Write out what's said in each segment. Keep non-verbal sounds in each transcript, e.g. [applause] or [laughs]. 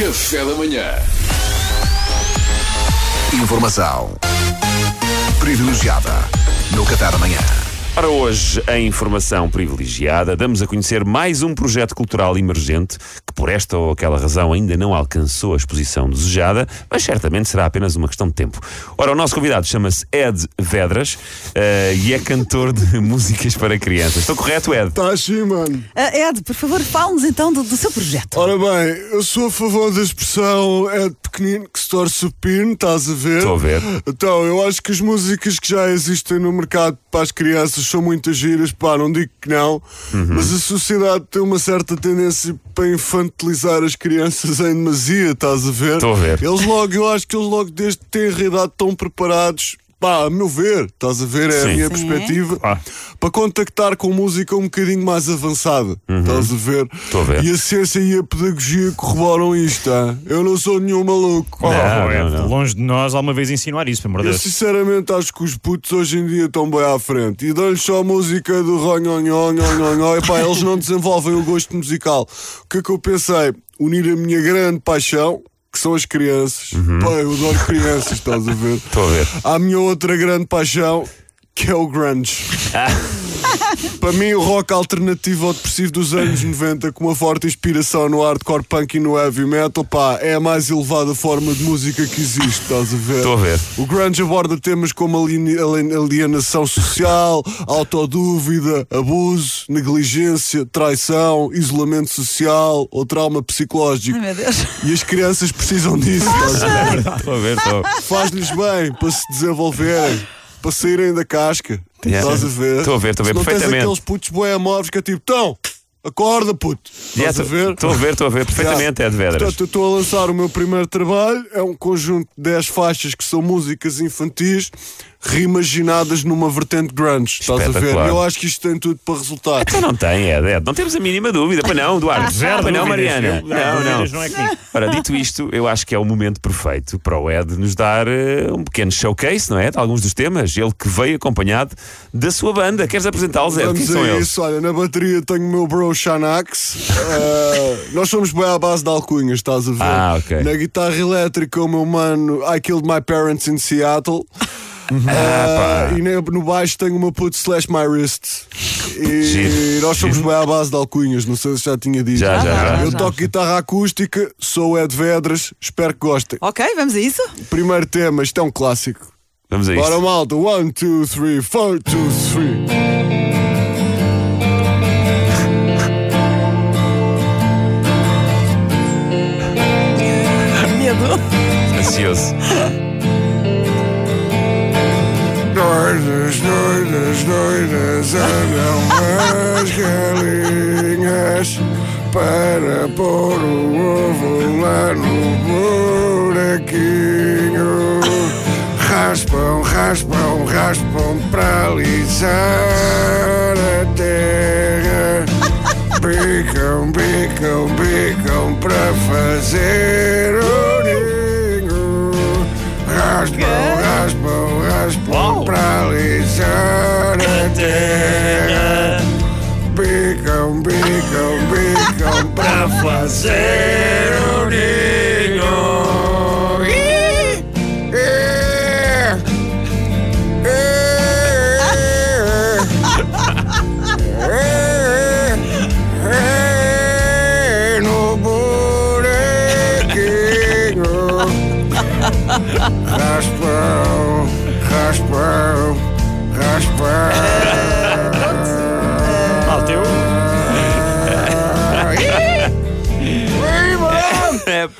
Café da manhã. Informação privilegiada no Qatar amanhã. Para hoje, em informação privilegiada, damos a conhecer mais um projeto cultural emergente que, por esta ou aquela razão, ainda não alcançou a exposição desejada, mas certamente será apenas uma questão de tempo. Ora, o nosso convidado chama-se Ed Vedras eh, e é cantor de [laughs] músicas para crianças. Estou correto, Ed? Tá sim, mano. Ah, Ed, por favor, fale-nos então do, do seu projeto. Ora bem, eu sou a favor da expressão é de pequenino que se torce o pino, estás a ver? Estou a ver. Então, eu acho que as músicas que já existem no mercado para as crianças são muitas giras, pá, não digo que não, Uhum. mas a sociedade tem uma certa tendência para infantilizar as crianças em demasia, estás a ver? Estou a ver. Eles logo, eu acho que eles logo desde a idade estão preparados. Pá, a meu ver, estás a ver? É Sim. a minha Sim. perspectiva. Ah. Para contactar com música um bocadinho mais avançada. Estás a ver? Uhum. Estou a ver. E a ciência e a pedagogia corroboram isto. ah. Eu não sou nenhum maluco. Oh, Não, oh, Ed, não, não. longe de nós alguma vez insinuar isso, pelo amor de Eu Deus. sinceramente acho que os putos hoje em dia estão bem à frente e dão-lhes só a música do ronhonhonhonhonhon e pá, eles não desenvolvem o gosto musical. O que é que eu pensei? Unir a minha grande paixão, que são as crianças. Pá, eu adoro crianças, estás a ver? [laughs] Estou a ver. À minha outra grande paixão, que é o grunge. [laughs] [laughs] Para mim, o rock alternativo ou depressivo dos anos 90, com uma forte inspiração no hardcore punk e no heavy metal, pá, é a mais elevada forma de música que existe, estás a ver? Estou a ver. O grunge aborda temas como alienação social, autodúvida, abuso, negligência, traição, isolamento social ou trauma psicológico. Ai, meu Deus. E as crianças precisam disso, estás a ver? [laughs] Estou a ver, estou. Faz-lhes bem para se desenvolverem, para saírem da casca. Yeah. Estás a ver? Estou a ver, estou a ver não perfeitamente. Tens aqueles putos amorfos que é tipo, tão, acorda puto. Estás a ver? Estou a ver, estou a ver perfeitamente, Ed Vedras. Portanto, estou a lançar o meu primeiro trabalho. É um conjunto de 10 faixas que são músicas infantis reimaginadas numa vertente grunge. Estás a ver? Eu acho que isto tem tudo para resultar. Então não tem, Ed, Ed. Não temos a mínima dúvida. Para não, Duarte. Zero para não. Mariana. Não, não. não é. Ora, dito isto, eu acho que é o momento perfeito para o Ed nos dar eh, um pequeno showcase, não é? De alguns dos temas. Ele que veio acompanhado da sua banda. Queres apresentá-los, Ed? Quem Vamos são a eles? isso, olha, na bateria tenho o meu bro Xanax. Eh, nós somos bem à base de alcunhas, estás a ver? Ah, ok. Na guitarra elétrica, o meu mano I Killed My Parents in Seattle. Ah, Eh, e na- no baixo tenho o meu puto Slash My Wrist. E Giro, nós somos bem à base de alcunhas, não sei se já tinha dito. Já, já, já. Eu toco guitarra acústica, sou o Ed Vedras, espero que gostem. Ok, vamos a isso? Primeiro tema, isto é um clássico. Vamos a isto. Bora malta, one, two, three, four, two, three. [laughs] Medo. Ansioso. Doidas, doidas, andam as galinhas para pôr o ovo lá no buraquinho. Raspam, raspam, raspam para alisar a terra. Bicam, bicam, bicam para fazer terra. Bicam, bicam, bicam para [laughs] fazer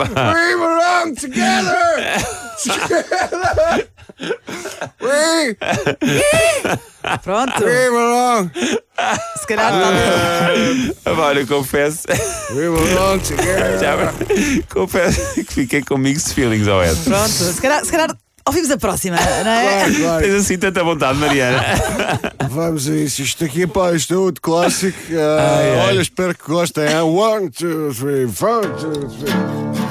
[laughs] we belong together Together [laughs] We, Pronto. we belong Se calhar está. Agora, eu confesso. We belong together Já, confesso que fiquei com mixed feelings ao Ed. Pronto. Se calhar, se calhar ouvimos a próxima, não é? Claro, claro. Tens assim tanta vontade, Mariana. [laughs] Vamos a isso. Isto aqui, pá, isto é outro clássico. Ah, Ai, ai. Olha, espero que gostem. hein? One, two, three, four, two, three.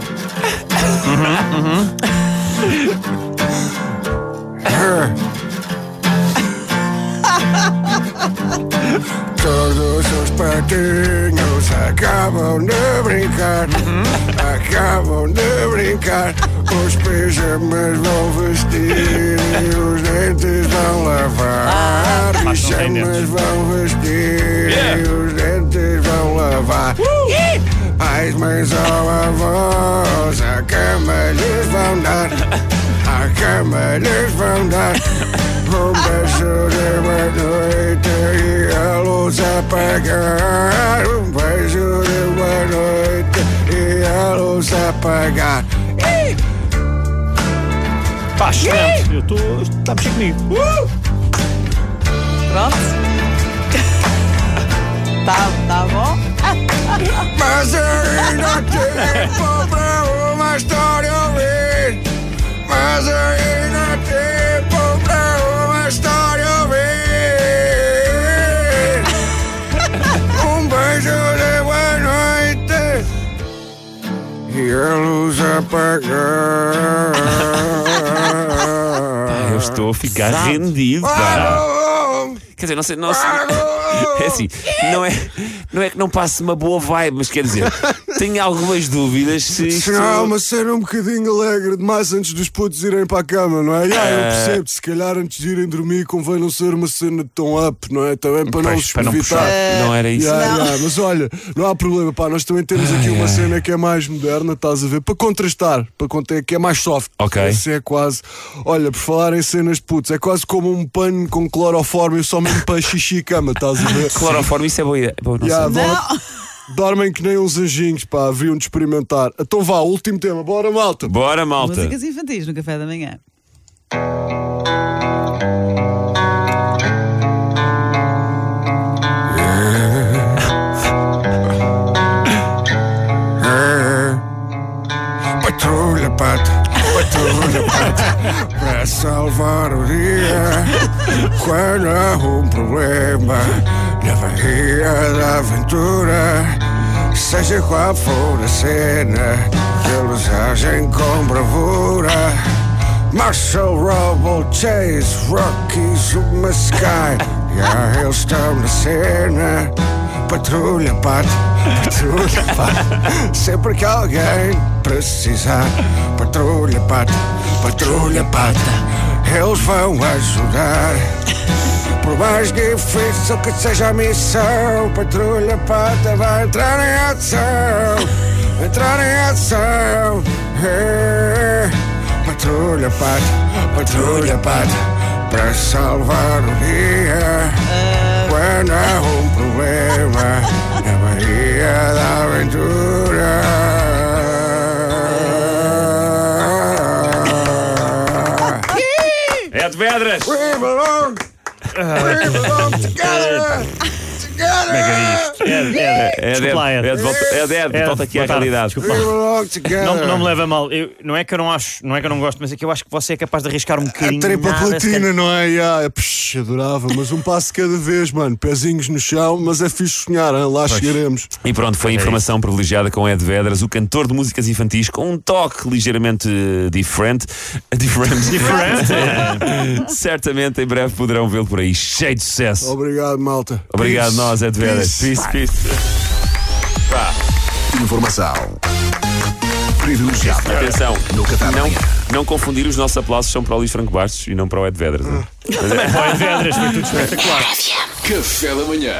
Todos os patinhos acabam de brincar, acabam de brincar. Os pijamas vão vestir e os dentes vão lavar. Tem Pijamas vão vestir e os dentes vão lavar. As mães ou avós a cama lhes vão dar, a cama lhes vão dar. Um beijo de boa noite e a luz apagar. Um beijo de boa noite e a luz apagar. Pá, excelente. Eu estou. Está a mexer comigo. Pronto. [laughs] Tá, tá bom? Mas ainda há tempo para uma história ouvir. Mas ainda há tempo para uma história ouvir. Um beijo de boa noite e a luz apagar. Eu estou a ficar rendido, pá. Quer dizer, não sei, não sei. [laughs] É assim, não é, não é que não passe uma boa vibe, mas quer dizer, tenho algumas dúvidas se isto. Não, é uma cena um bocadinho alegre demais antes dos putos irem para a cama, não é? Yeah, eu É. percebo, se calhar antes de irem dormir convém não ser uma cena tão up, não é? Também para não os para não evitar. puxar. Não era isso. Yeah, yeah, mas olha, não há problema, pá, nós também temos aqui uma cena que é mais moderna, estás a ver? Para contrastar, para conter, que é mais soft. Ok. Esse é quase, olha, por falar em cenas de putos, é quase como um pano com cloroforme só mesmo para xixi e cama, estás a ver? Cloroforme, isso é boa ideia. Bom, não Yeah, sei. dorme- Dormem que nem uns anjinhos, pá, haviam de experimentar. Então vá, último tema, bora malta. Bora, malta. Músicas infantis no café da manhã. Patrulha pata, patrulha pata, para salvar o dia. Quando há um problema na Bahia da Aventura, seja qual for a cena, eles agem com bravura. Marshall, Rubble, Chase, Rocky, Zuma Sky, já eles estão na cena. Patrulha pata, patrulha pata, sempre que alguém precisar. Patrulha pata, patrulha pata, eles vão ajudar. Por mais difícil que seja a missão, patrulha pata vai entrar em ação, entrar em ação. É. Patrulha pata, patrulha pata, para salvar o dia. Quando há um problema na Bahia da Aventura. É de Vedras! We belong, we belong [laughs] together, Como é que é isto? É desculpa lá, Ed, volta, aqui à boa tarde, realidade. desculpa. Não, não me leva a mal. Eu- não é que eu não acho, não é que eu não gosto, mas é que eu acho que você é capaz de arriscar um A bocadinho. nada, se platina, calhar- não é? Yeah, psh, adorava, mas um passo cada vez, mano. Pezinhos no chão, mas é fixe sonhar, hein? lá chegaremos. E pronto, foi a informação privilegiada com Ed Vedras, o cantor de músicas infantis, com um toque ligeiramente eh, diferente. [laughs] Diferente. Diferente. [laughs] Certamente em breve poderão vê-lo por aí, cheio de sucesso. Obrigado, malta. Obrigado, nós, Ed. Peace. Peace, peace. Pá, Informação privilegiada atenção, no Qatar não, não confundir os nossos aplausos são para o Luís Franco Bastos e não para o Ed Vedras. né? Também, pô, Ed Vedras, foi tudo espetacular. Café da manhã.